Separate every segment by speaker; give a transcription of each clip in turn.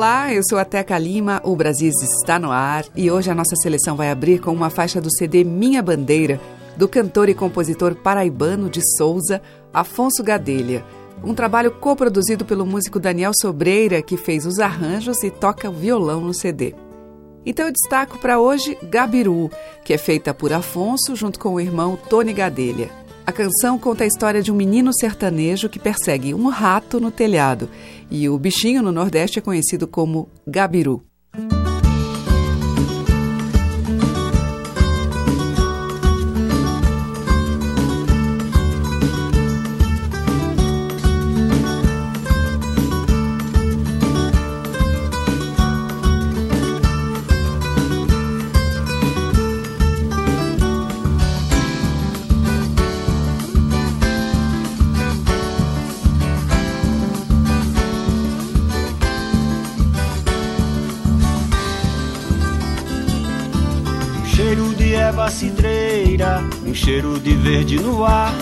Speaker 1: Olá, eu sou a Teca Lima, o Brasil está no ar e hoje a nossa seleção vai abrir com uma faixa do CD Minha Bandeira, do cantor e compositor paraibano de Souza, Afonso Gadelha. Um trabalho coproduzido pelo músico Daniel Sobreira, que fez os arranjos e toca violão no CD. Então eu destaco para hoje Gabiru, que é feita por Afonso junto com o irmão Tony Gadelha. A canção conta a história de um menino sertanejo que persegue um rato no telhado, e o bichinho no Nordeste é conhecido como gabiru.
Speaker 2: Cidreira, um cheiro de verde no ar.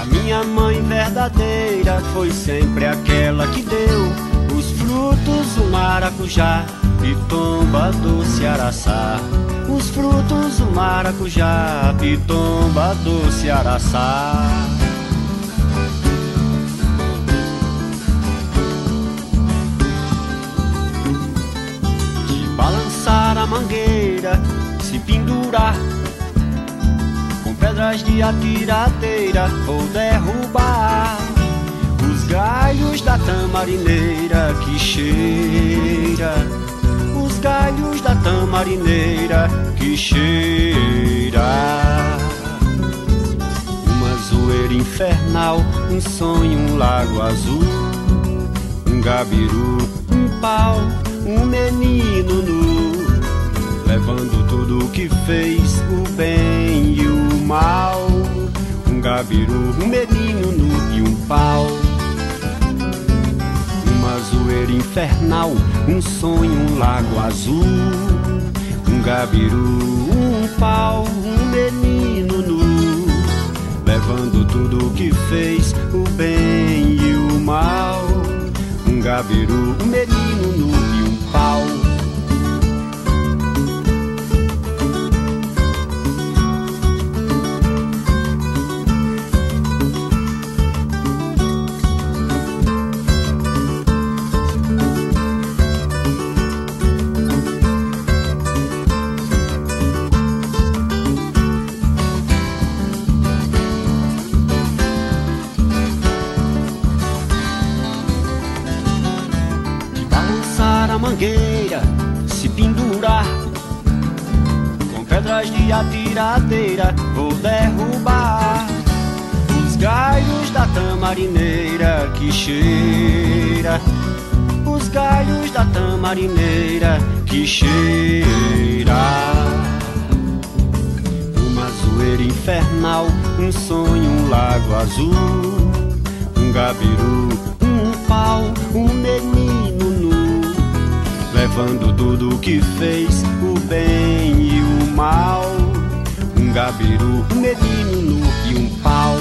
Speaker 2: A minha mãe verdadeira foi sempre aquela que deu os frutos do maracujá e tomba doce araçá. Os frutos do maracujá, pitomba doce araçá. De balançar a mangueira, se pendurar pedras de atiradeira vou derrubar os galhos da tamarineira que cheira, os galhos da tamarineira que cheira. Uma zoeira infernal, um sonho, um lago azul, um gabiru, um pau, um menino nu. Levando tudo o que fez, o bem e o mal. Um gabiru, um menino nu e um pau. Uma zoeira infernal, um sonho, um lago azul. Um gabiru, um pau, um menino nu. Levando tudo o que fez, o bem e o mal. Um gabiru, um menino nu e um pau. De atiradeira vou derrubar os galhos da tamarineira que cheira, os galhos da tamarineira que cheira. Uma zoeira infernal, um sonho, um lago azul, um gabiru, um pau, um menino nu, levando tudo que fez o bem e o mal. Um gabiru, um menino nu e um pau.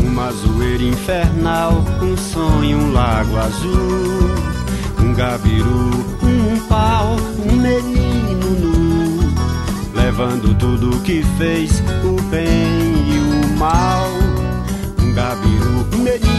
Speaker 2: Uma zoeira infernal, um sonho, um lago azul. Um gabiru, um pau, um menino nu. Levando tudo que fez, o bem e o mal. Um gabiru, um menino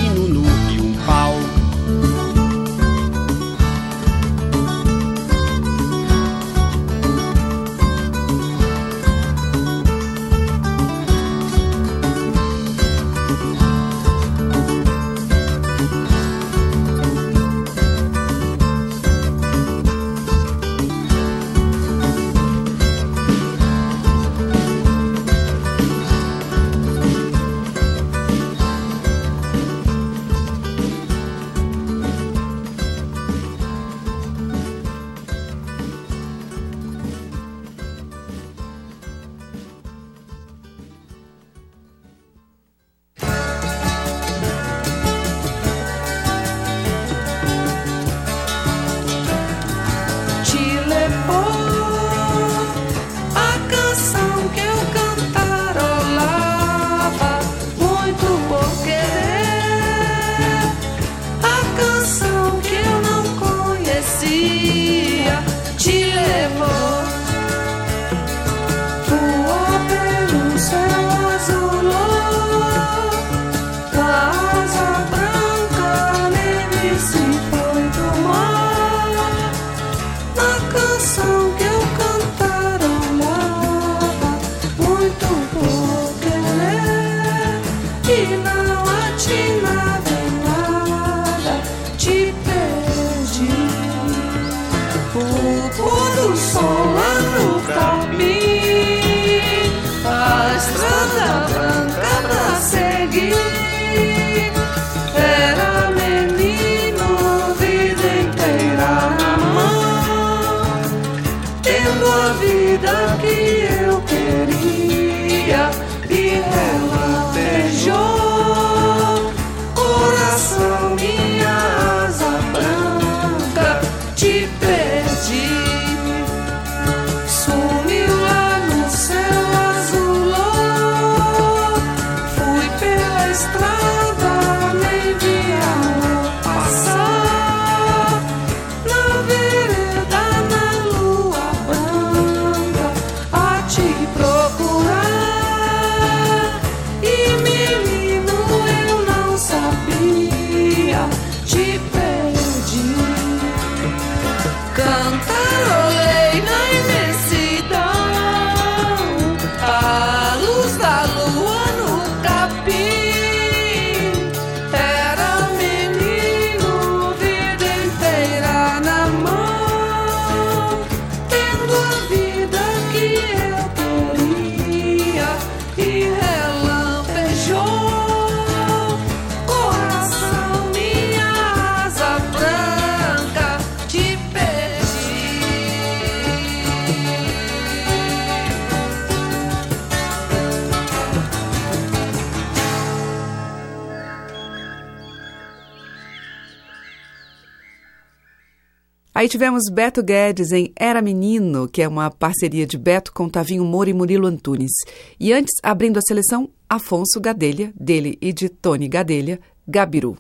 Speaker 1: Aí tivemos Beto Guedes em Era Menino, que é uma parceria de Beto com Tavinho Moura e Murilo Antunes. E antes, abrindo a seleção, Afonso Gadelha, dele e de Tony Gadelha, Gabiru.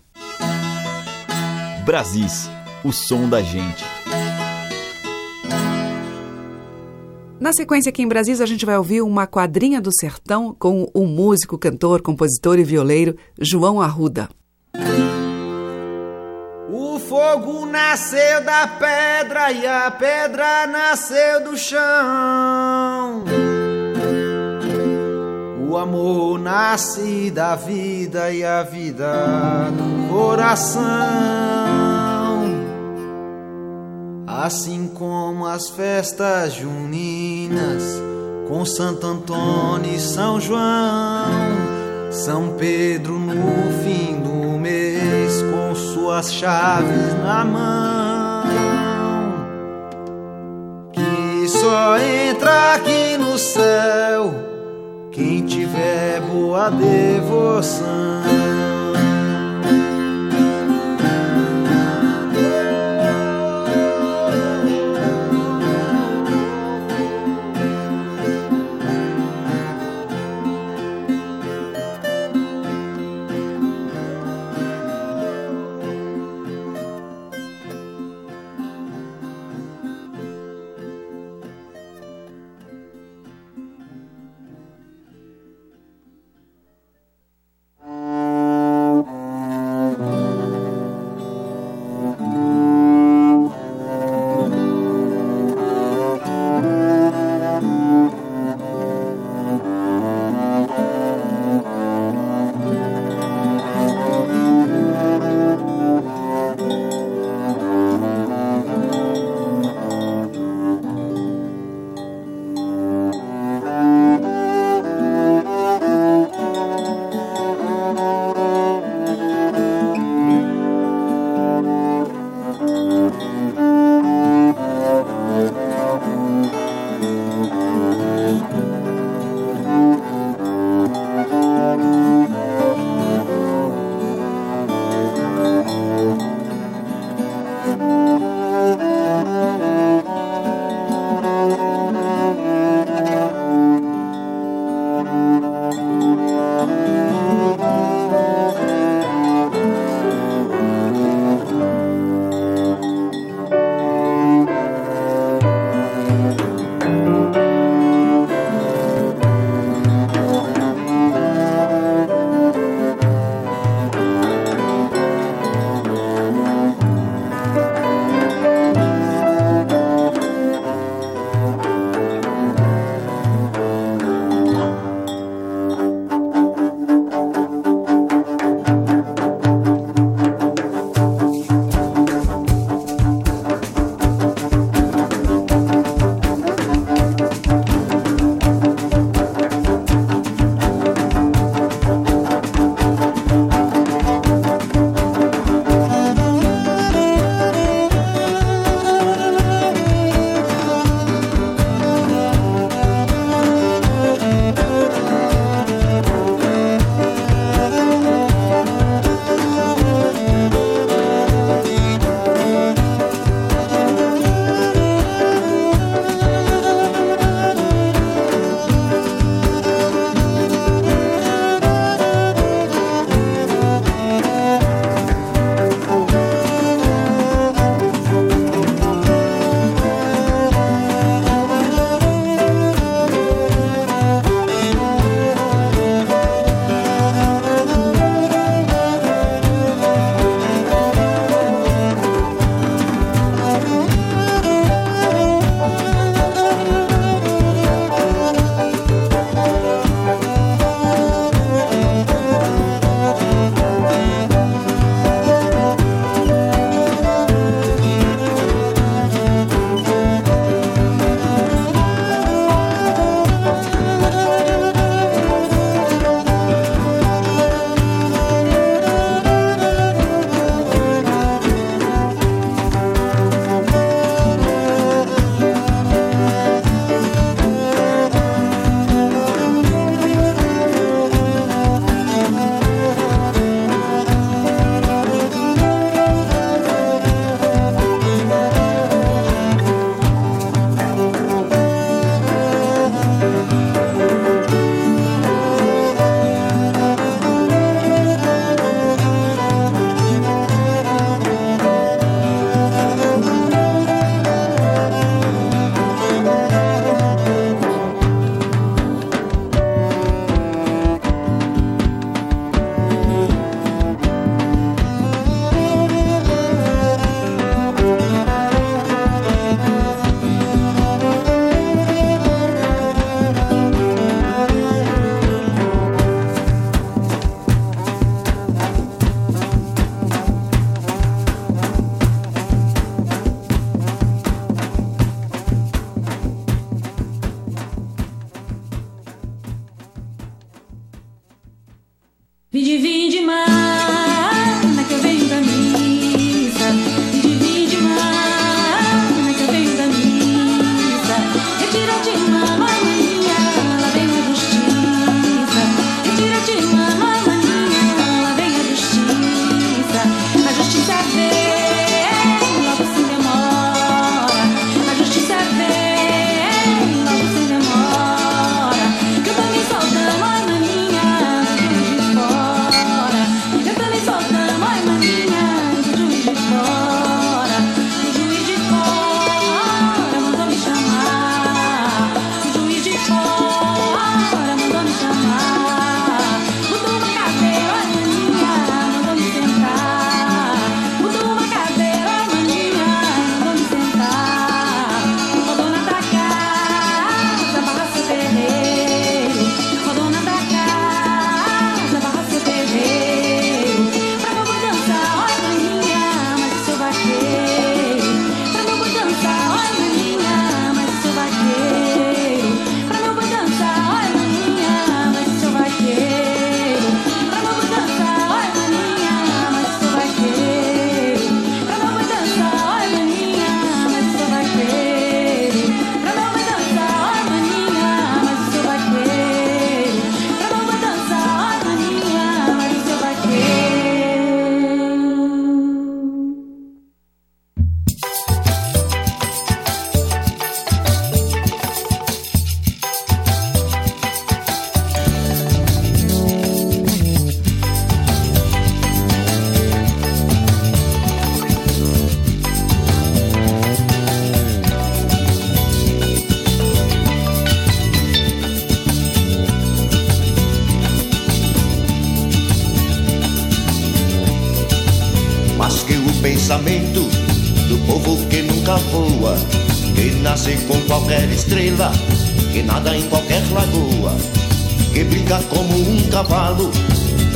Speaker 3: Brasis, o som da gente.
Speaker 1: Na sequência aqui em Brasis, a gente vai ouvir uma quadrinha do sertão com o músico, cantor, compositor e violeiro João Arruda
Speaker 4: fogo nasceu da pedra e a pedra nasceu do chão. O amor nasce da vida e a vida do coração. Assim como as festas juninas com Santo Antônio e São João, São Pedro no fim do mês suas chaves na mão. Que só entra aqui no céu quem tiver boa devoção.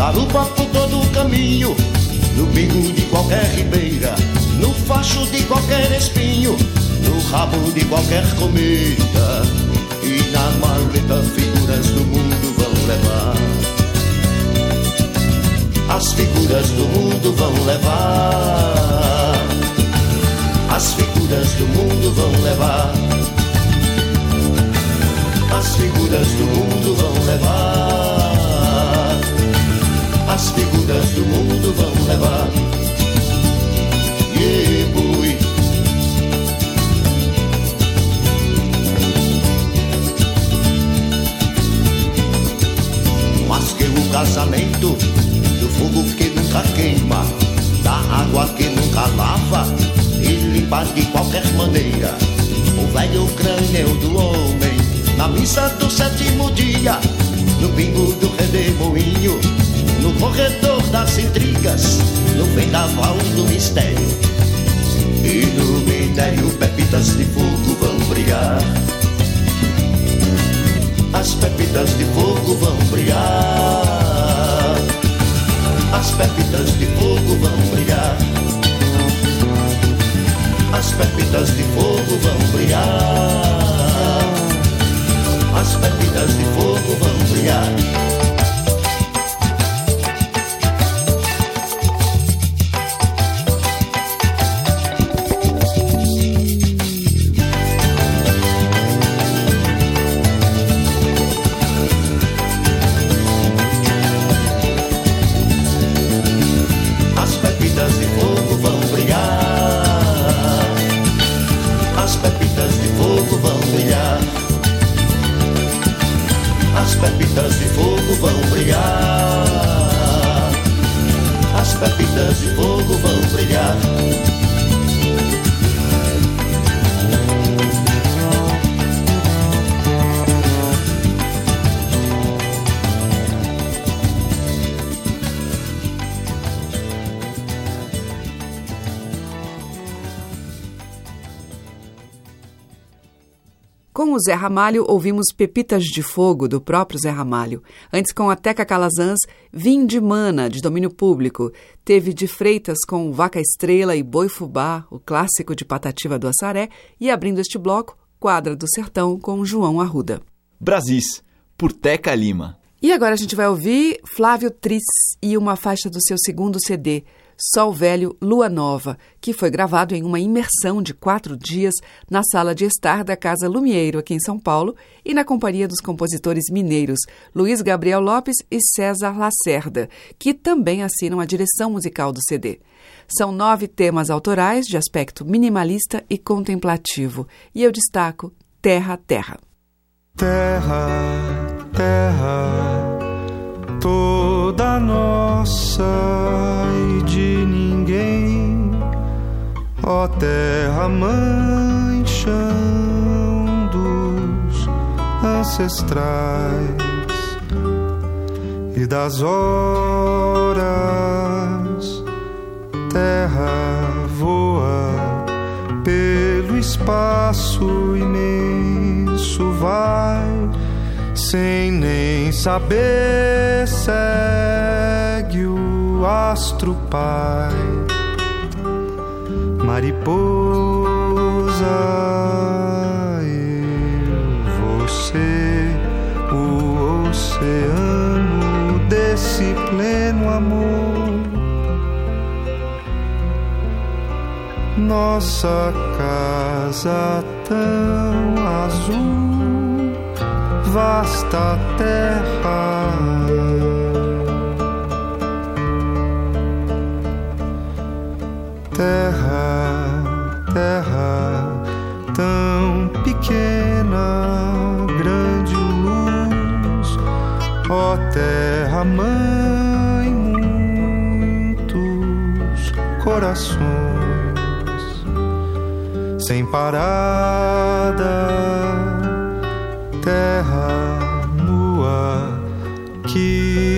Speaker 5: Dá lupa por todo o caminho, no bingo de qualquer ribeira, no facho de qualquer espinho, no rabo de qualquer cometa, e na maleta figuras do mundo vão levar as figuras do mundo vão levar. As figuras do mundo vão levar. As figuras do mundo vão levar. As figuras do mundo vão levar. Yeah, boy. Mas que o casamento do fogo que nunca queima, da água que nunca lava e limpa de qualquer maneira. O velho crânio do homem, na missa do sétimo dia, no bingo do redemoinho, no corredor das intrigas, no vendaval do mistério. E no minério pepitas de fogo vão brilhar. As pepitas de fogo vão brilhar as pepitas de fogo vão brilhar. As pepitas de fogo vão brilhar. As pepitas de fogo vão brilhar. As pepitas de fogo vão brilhar. As pepitas de fogo vão brilhar. As pepitas de fogo vão brilhar. As pepitas de fogo vão brilhar.
Speaker 1: Com o Zé Ramalho, ouvimos Pepitas de Fogo, do próprio Zé Ramalho. Antes, com a Teca Calazans, Vim de Mana, de domínio público. Teve de Freitas com Vaca Estrela e Boi Fubá, o clássico de Patativa do Assaré. E abrindo este bloco, Quadra do Sertão, com João Arruda.
Speaker 3: Brasis, por Teca Lima.
Speaker 1: E agora a gente vai ouvir Flávio Tris e uma faixa do seu segundo CD, Sol Velho, Lua Nova, que foi gravado em uma imersão de quatro dias na sala de estar da Casa Lumieiro, aqui em São Paulo, e na companhia dos compositores mineiros Luiz Gabriel Lopes e César Lacerda, que também assinam a direção musical do CD. São nove temas autorais de aspecto minimalista e contemplativo, e eu destaco Terra, Terra.
Speaker 6: Terra, terra, toda nossa de ninguém, ó terra mãe, chão dos ancestrais. E das horas, terra voa pelo espaço imenso, vai sem nem saber segue o astro pai, mariposa, eu, você, o oceano desse pleno amor. Nossa casa tão azul, vasta terra. Terra, terra tão pequena, grande luz, ó terra mãe, muitos corações. Sem parada,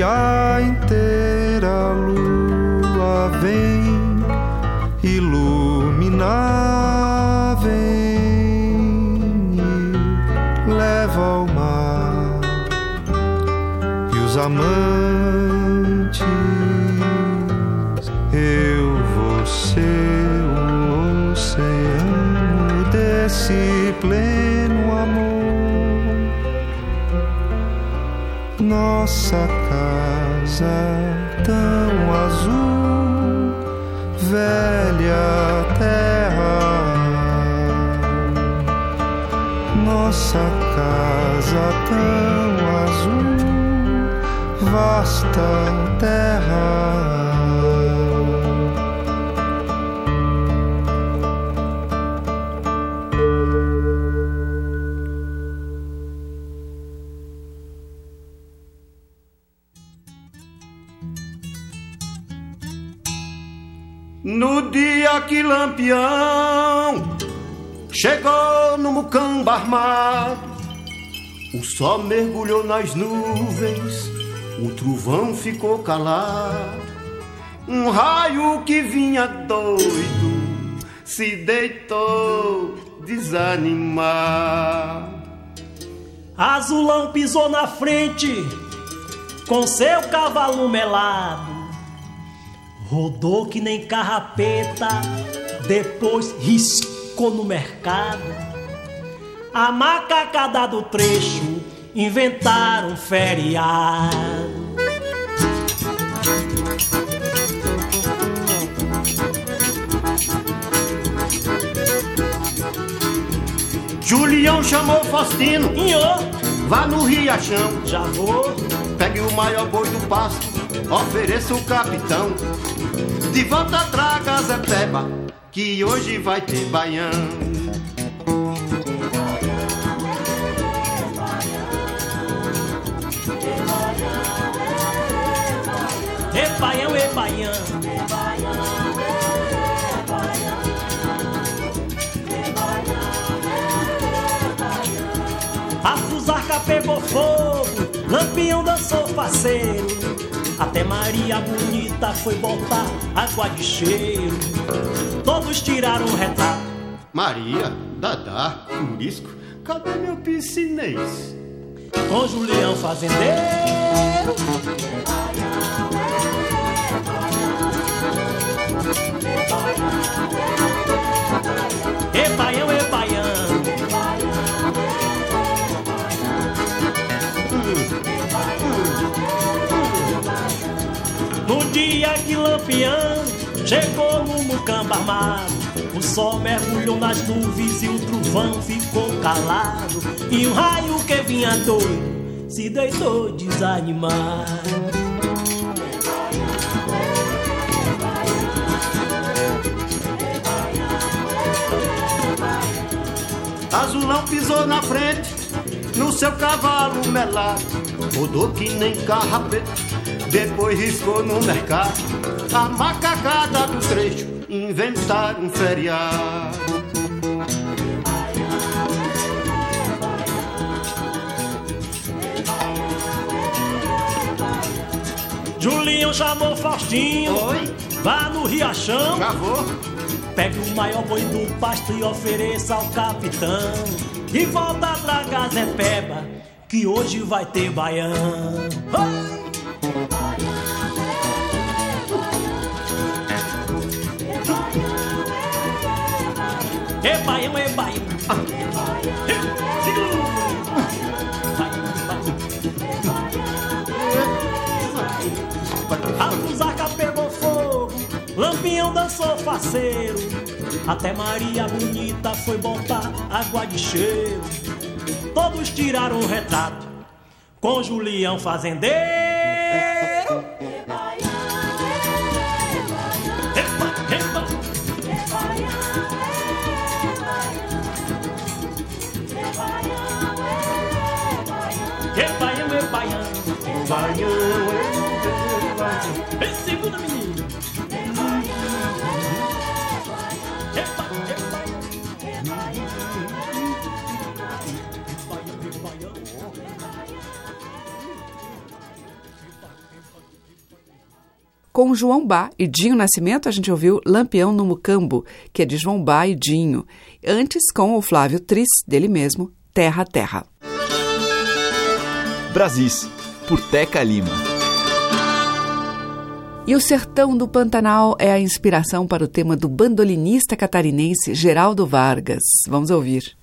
Speaker 6: a inteira lua vem e vem e leva ao mar e os amantes. Eu ser o oceano desse pleno amor. Nossa casa tão azul, velha terra. Nossa casa tão azul, vasta terra.
Speaker 2: Que Lampião chegou no mucamba armado, o sol mergulhou nas nuvens, o trovão ficou calado. Um raio que vinha doido se deitou desanimado.
Speaker 7: Azulão pisou na frente com seu cavalo melado. Rodou que nem carrapeta, depois riscou no mercado. A macacada do trecho inventaram um feriado.
Speaker 2: Julião chamou Faustino,
Speaker 7: Inhô,
Speaker 2: vá no Riachão,
Speaker 7: já vou.
Speaker 2: pegue o maior boi do pasto, ofereça o capitão. De volta traga Zé Peba, que hoje vai ter baião.
Speaker 7: E baião, e baião. A fusarca pegou fogo, lampião dançou faceiro. Até Maria Bonita foi botar água de cheiro. Todos tiraram um retrato.
Speaker 2: Maria, Dadá, Curisco, cadê meu piscinês?
Speaker 7: com Julião Fazendeiro. E Lampião chegou no mucamba armado, o sol mergulhou nas nuvens e o trovão ficou calado. E um raio que vinha doido se deitou desanimado.
Speaker 2: Azulão pisou na frente, no seu cavalo melado, rodou que nem carrapeta, depois riscou no mercado. A macacada do trecho inventaram um feriado.
Speaker 7: Julião chamou Faustinho,
Speaker 2: Oi,
Speaker 7: vá no Riachão.
Speaker 2: já vou.
Speaker 7: Pegue o maior boi do pasto e ofereça ao capitão. E volta a tragar Zé Peba, que hoje vai ter baião. Ai! E baião, e baião. A fusaca pegou fogo, Lampião dançou faceiro. Até Maria Bonita foi botar água de cheiro. Todos tiraram um retrato com Julião Fazendeiro.
Speaker 1: Com João Bá e Dinho Nascimento, a gente ouviu Lampião no Mucambo, que é de João Bá e Dinho. Antes, com o Flávio Tris, dele mesmo, Terra Terra.
Speaker 3: Brasis, por Teca Lima.
Speaker 1: E o Sertão do Pantanal é a inspiração para o tema do bandolinista catarinense Geraldo Vargas. Vamos ouvir.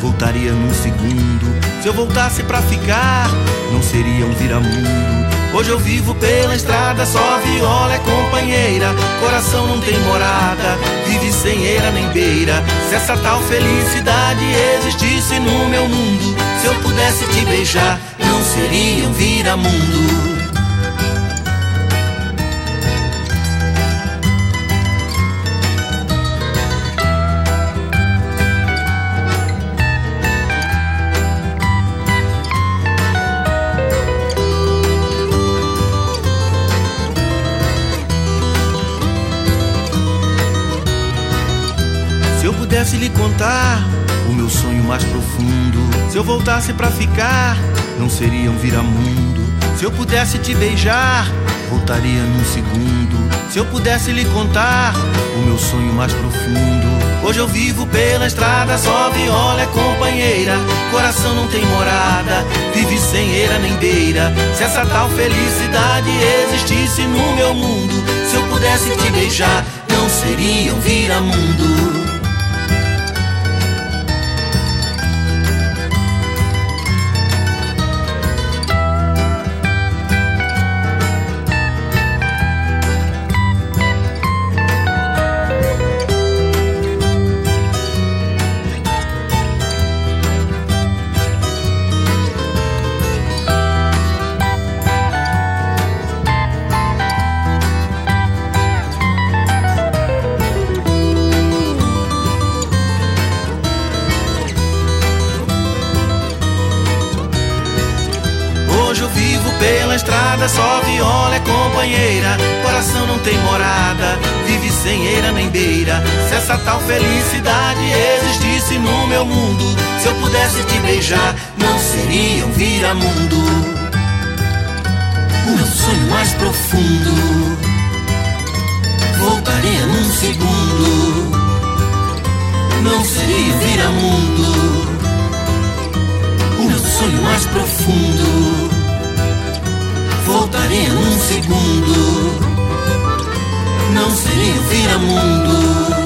Speaker 8: Voltaria num segundo. Se eu voltasse pra ficar, não seria um viramundo. Hoje eu vivo pela estrada, só viola é companheira. Coração não tem morada, vive sem eira nem beira. Se essa tal felicidade existisse no meu mundo, se eu pudesse te beijar, não seria um viramundo. Pudesse lhe contar o meu sonho mais profundo. Se eu voltasse para ficar, não seria um viramundo. Se eu pudesse te beijar, voltaria num segundo. Se eu pudesse lhe contar o meu sonho mais profundo. Hoje eu vivo pela estrada, só viola é companheira. Coração não tem morada, vive sem eira nem beira. Se essa tal felicidade existisse no meu mundo, se eu pudesse te beijar, não seria um viramundo. Companheira. Coração não tem morada, vive sem eira nem beira. Se essa tal felicidade existisse no meu mundo, se eu pudesse te beijar, não seria um vira-mundo. O meu sonho mais profundo voltaria num segundo. Não seria vira-mundo. O meu sonho mais profundo voltaria num segundo. Não seria vira-mundo.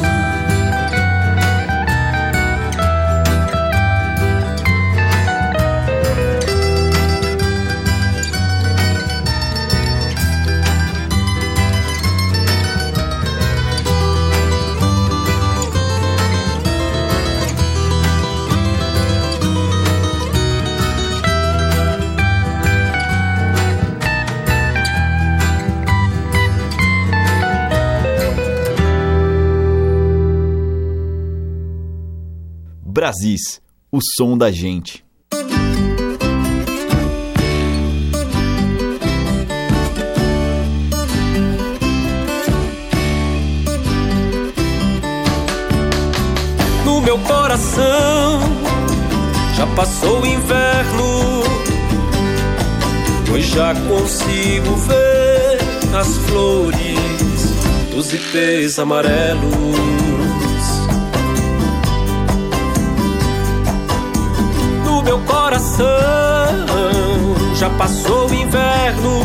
Speaker 3: Brasis, o som da gente.
Speaker 9: No meu coração já passou o inverno, pois já consigo ver as flores dos ipês amarelos coração já passou o inverno,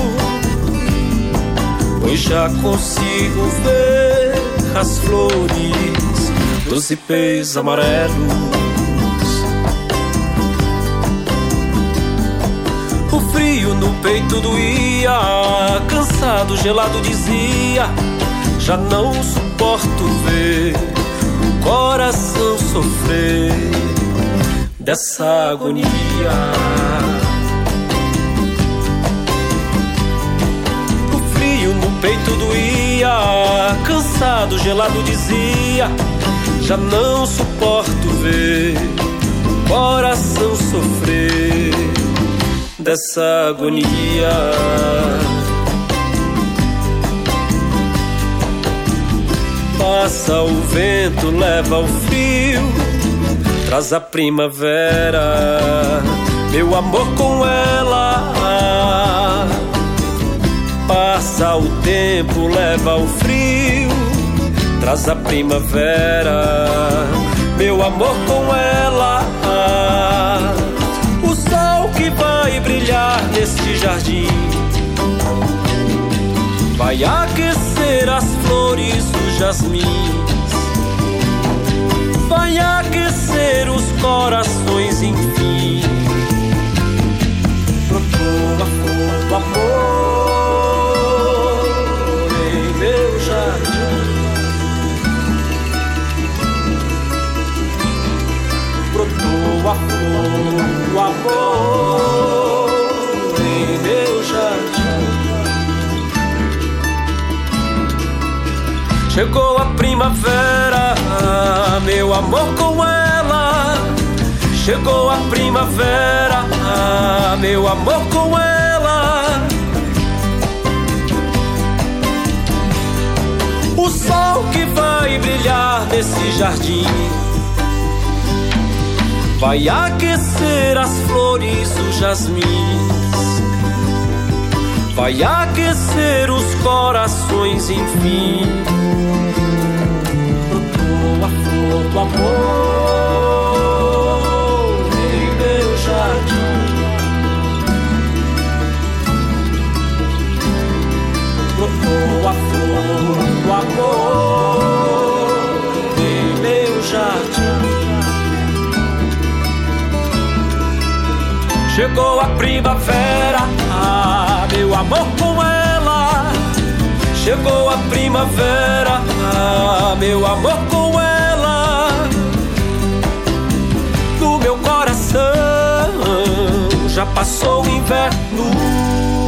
Speaker 9: pois já consigo ver as flores dos ipês amarelos. O frio no peito doía, cansado, gelado dizia: Já não suporto ver o coração sofrer dessa agonia. O frio no peito doía, cansado, gelado dizia: Já não suporto ver o coração sofrer dessa agonia. Passa o vento, leva o frio traz a primavera, meu amor com ela. Passa o tempo, leva o frio, traz a primavera, meu amor com ela. O sol que vai brilhar neste jardim vai aquecer as flores do jasmim vai aquecer os corações, enfim. Brotou a amor em meu jardim. Brotou a amor Chegou a primavera meu amor com ela. Chegou a primavera, meu amor com ela. O sol que vai brilhar nesse jardim vai aquecer as flores, o jasmim. Vai aquecer os corações, enfim do amor em meu jardim. Brotou a flor do amor em meu jardim. Chegou a primavera, meu amor com ela. Chegou a primavera, ah, meu amor com ela. coração já passou o inverno.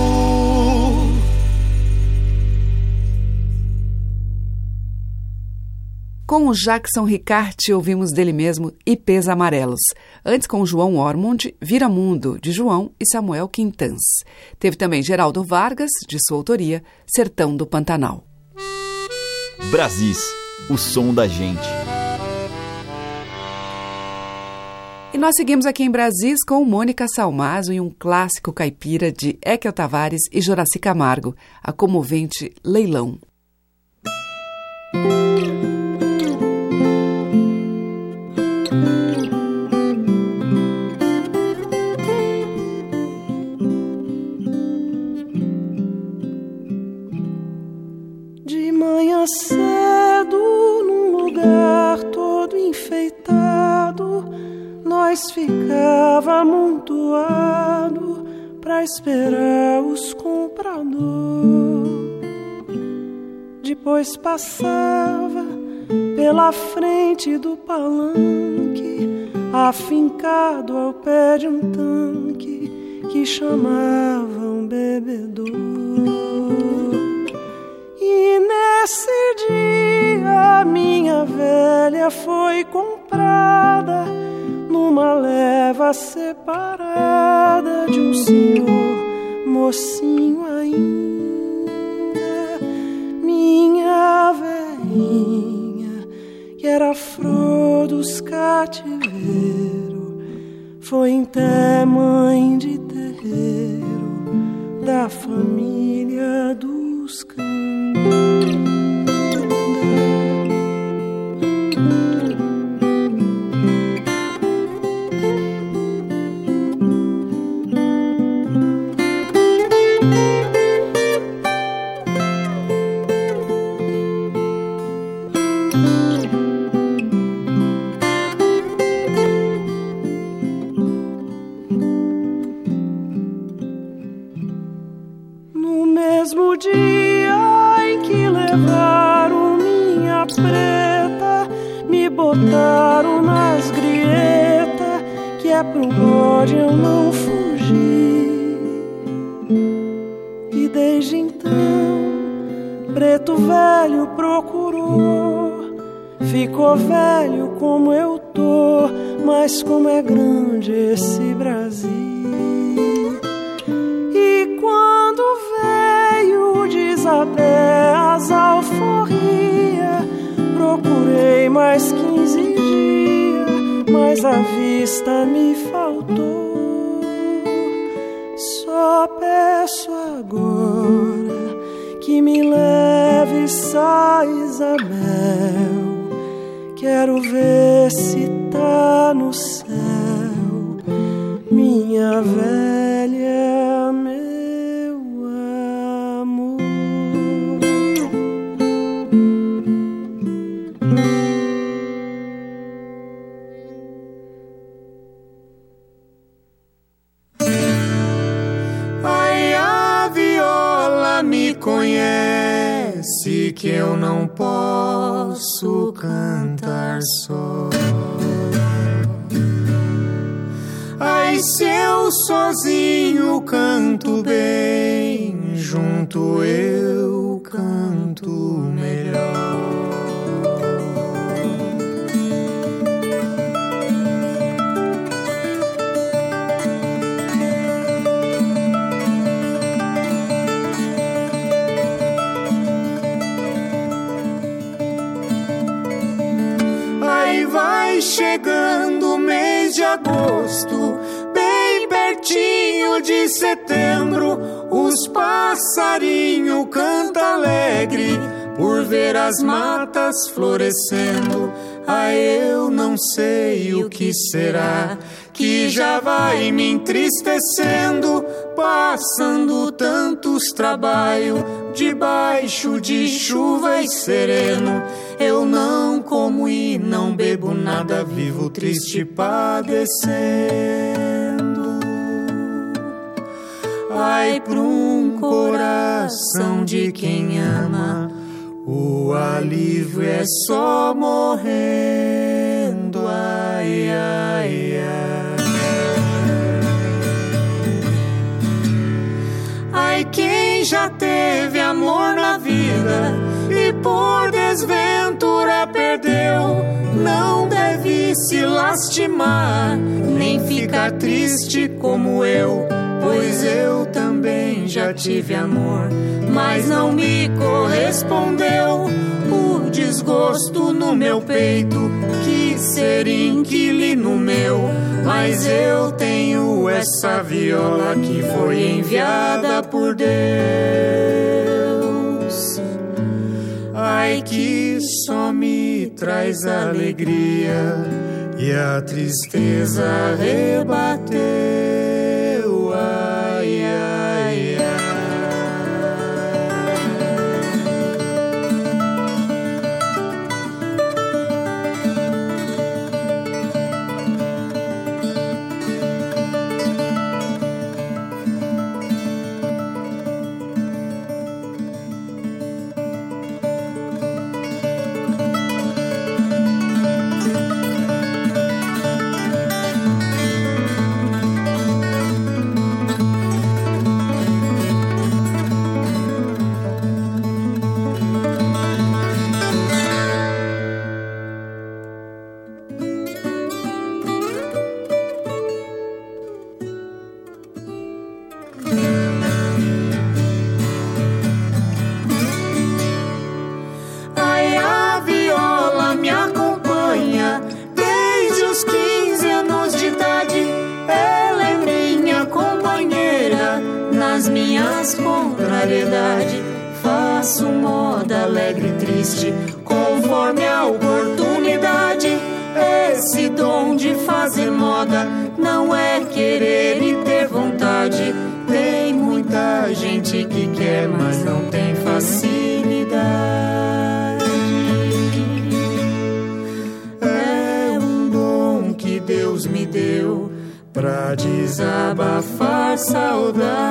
Speaker 1: Com o Jackson Ricarte, ouvimos dele mesmo Ipês Amarelos. Antes, com João Ormond, Vira Mundo, de João e Samuel Quintans. Teve também Geraldo Vargas, de sua autoria, Sertão do Pantanal.
Speaker 3: Brasis, o som da gente.
Speaker 1: E nós seguimos aqui em Brasis com Mônica Salmazo e um clássico caipira de Ekel Tavares e Joraci Camargo, a comovente Leilão.
Speaker 10: Nós ficava amontoado pra esperar os compradores. Depois passava pela frente do palanque, afincado ao pé de um tanque que chamavam bebedor. E nesse dia minha velha foi comprada numa leva separada de um senhor mocinho ainda, minha velhinha que era flor dos cativeiros, foi até mãe de terreiro da família dos
Speaker 11: sozinho Os passarinhos cantam alegre por ver as matas florescendo. Ah, eu não sei o que será que já vai me entristecendo, passando tantos trabalhos debaixo de chuva e sereno. Eu não como e não bebo nada, vivo triste padecendo. Ai, pra um coração de quem ama, o alívio é só morrendo. Ai, ai, ai. Ai, quem já teve amor na vida e por desventura perdeu se lastimar, nem ficar triste como eu, pois eu também já tive amor, mas não me correspondeu o desgosto no meu peito, quis ser inquilino meu, mas eu tenho essa viola que foi enviada por Deus. Ai, que só me traz alegria e a tristeza rebateu. Conforme a oportunidade. Esse dom de fazer moda não é querer e ter vontade. Tem muita gente que quer, mas não tem facilidade. É um dom que Deus me deu pra desabafar saudade.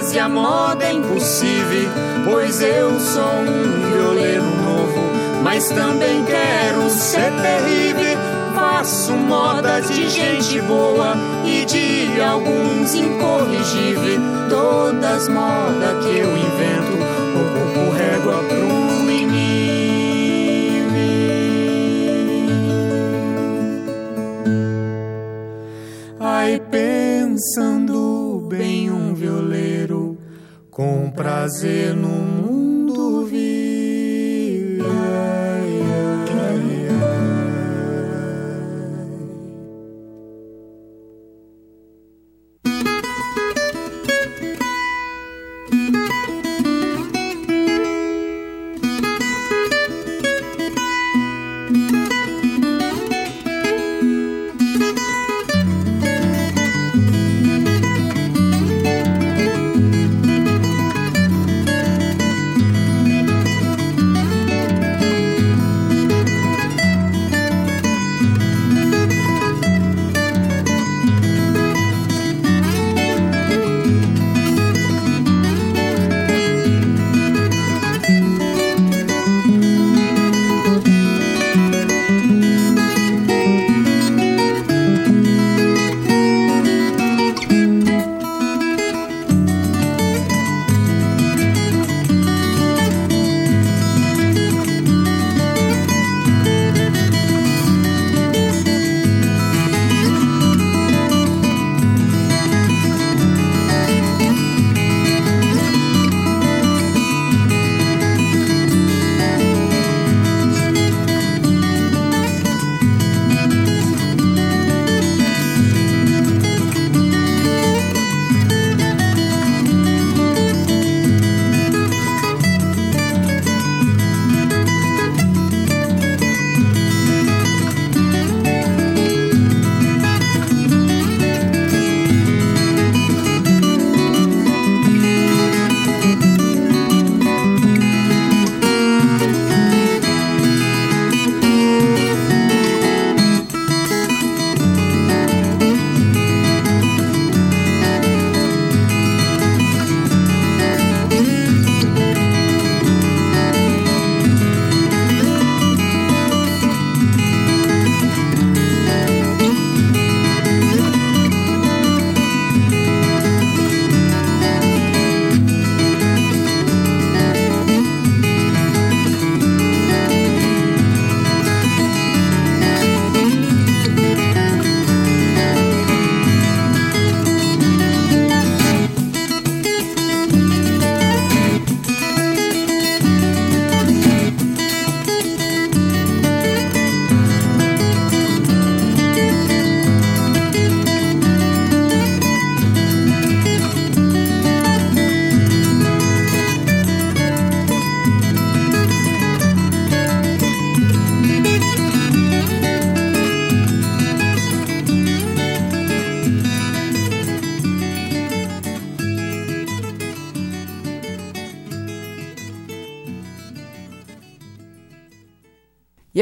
Speaker 11: Que fazia moda impossível. Pois eu sou um violeiro novo, mas também quero ser terrível. Faço modas de gente boa e de alguns incorrigíveis. Todas modas que eu invento, ocupo régua pro Ai, pensando com prazer no mundo vir.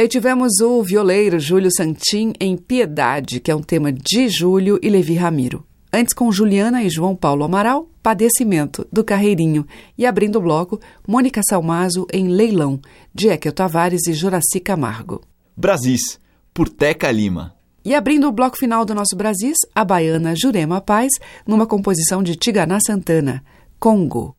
Speaker 12: Aí tivemos o violeiro Júlio Santin em Piedade, que é um tema de Júlio e Levi Ramiro. Antes com Juliana e João Paulo Amaral, Padecimento, do Carreirinho. E abrindo o bloco, Mônica Salmazo em Leilão, de Ekel Tavares e Juraci Camargo.
Speaker 3: Brasis, por Teca Lima.
Speaker 12: E abrindo o bloco final do nosso Brasis, a baiana Jurema Paz, numa composição de Tiganá Santana, Congo.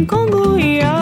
Speaker 13: incongruia.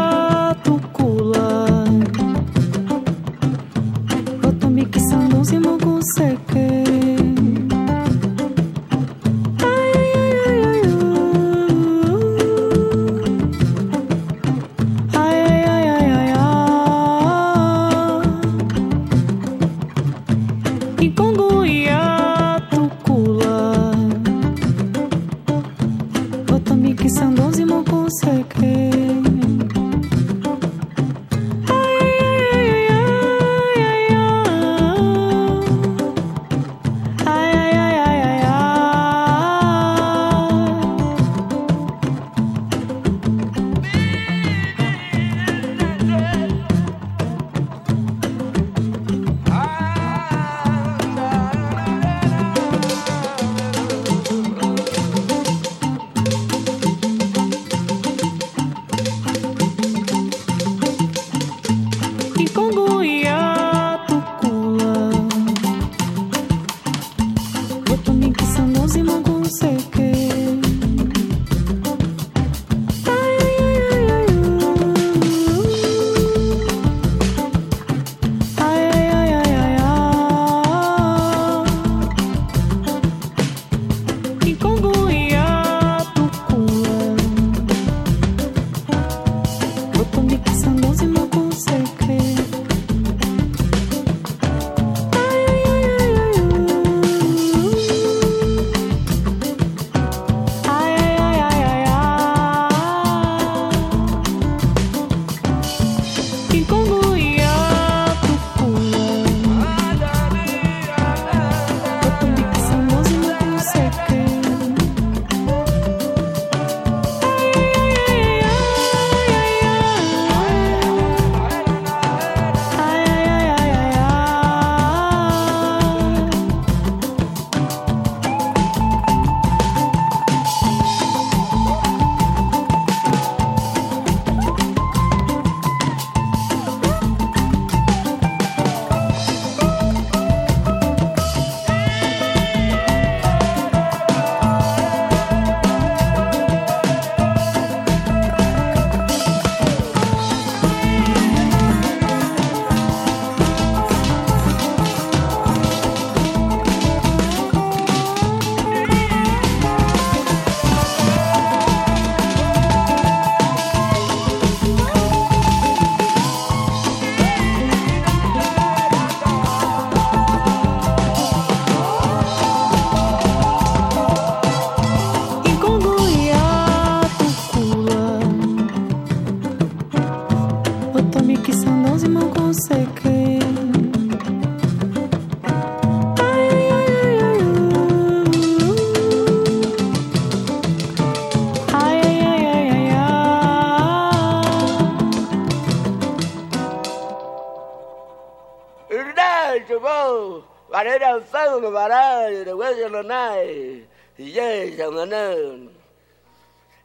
Speaker 13: là bà đó rồi quét cho là này dê sao ngân ơn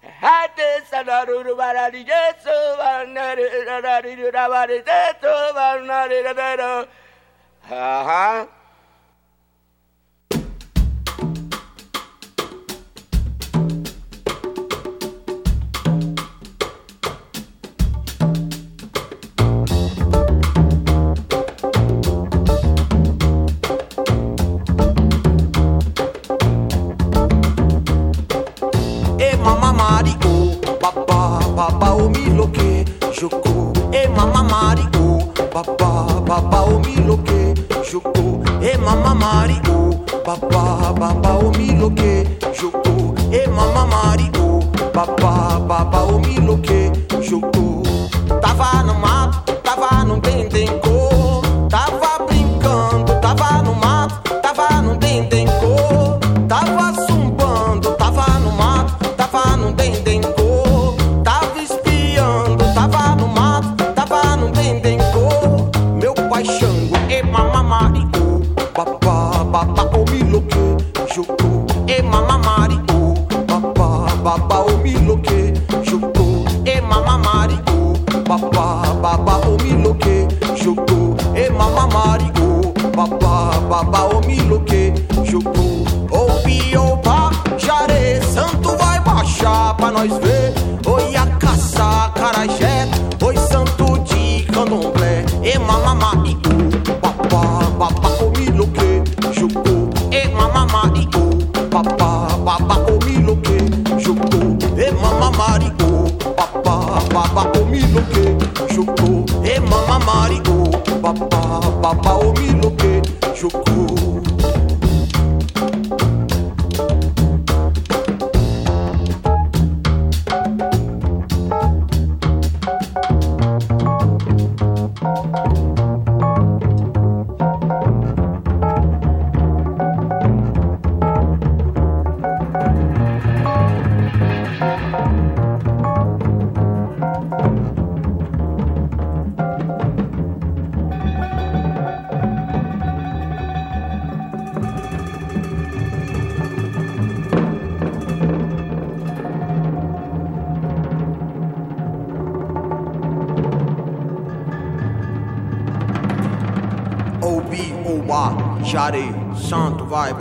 Speaker 13: Hati sadaru rubara di Yesu banari rubara di rubara di Yesu banari rubara. Aha. Uh-huh. joko. E mama baba papa papa omiloke. Joko. E mama mariko papa papa omiloke. Joko. E mama mariko papa papa omiloke. Nós ver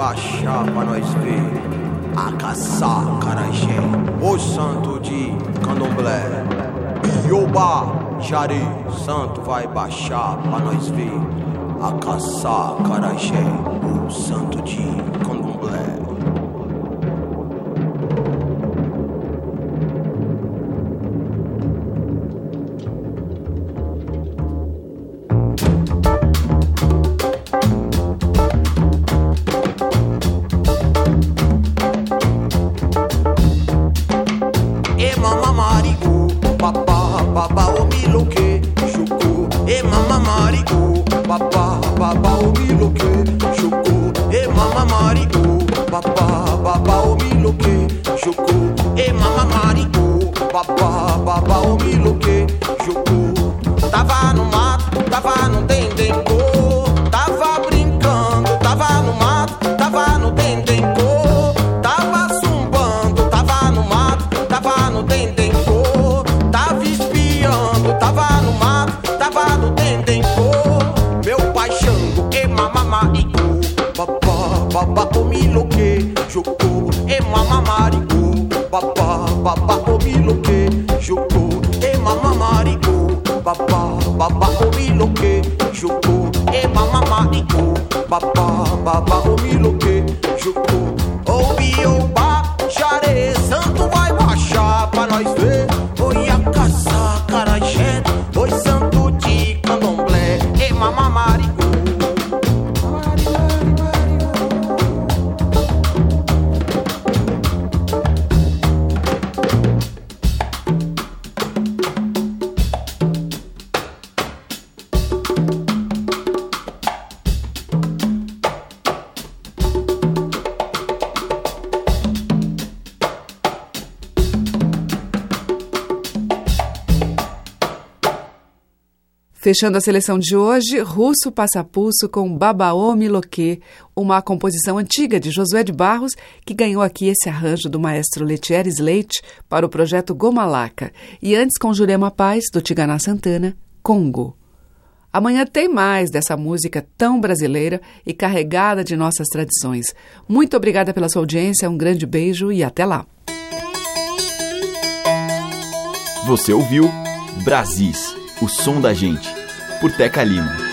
Speaker 13: baixar pra nós ver. A caçar carajé, o santo de candomblé. Ioba, jare, santo vai baixar pra nós ver. A caçar carajé, o santo de candomblé.
Speaker 1: Fechando a seleção de hoje, Russo Passapulso com Babaô Miloquê, uma composição antiga de Josué de Barros, que ganhou aqui esse arranjo do maestro Letieres Leite para o projeto Gomalaca, e antes com Jurema Paz, do Tiganá Santana, Congo. Amanhã tem mais dessa música tão brasileira e carregada de nossas tradições. Muito obrigada pela sua audiência, um grande beijo e até lá.
Speaker 3: Você ouviu Brasis, o som da gente, por Teca Lima.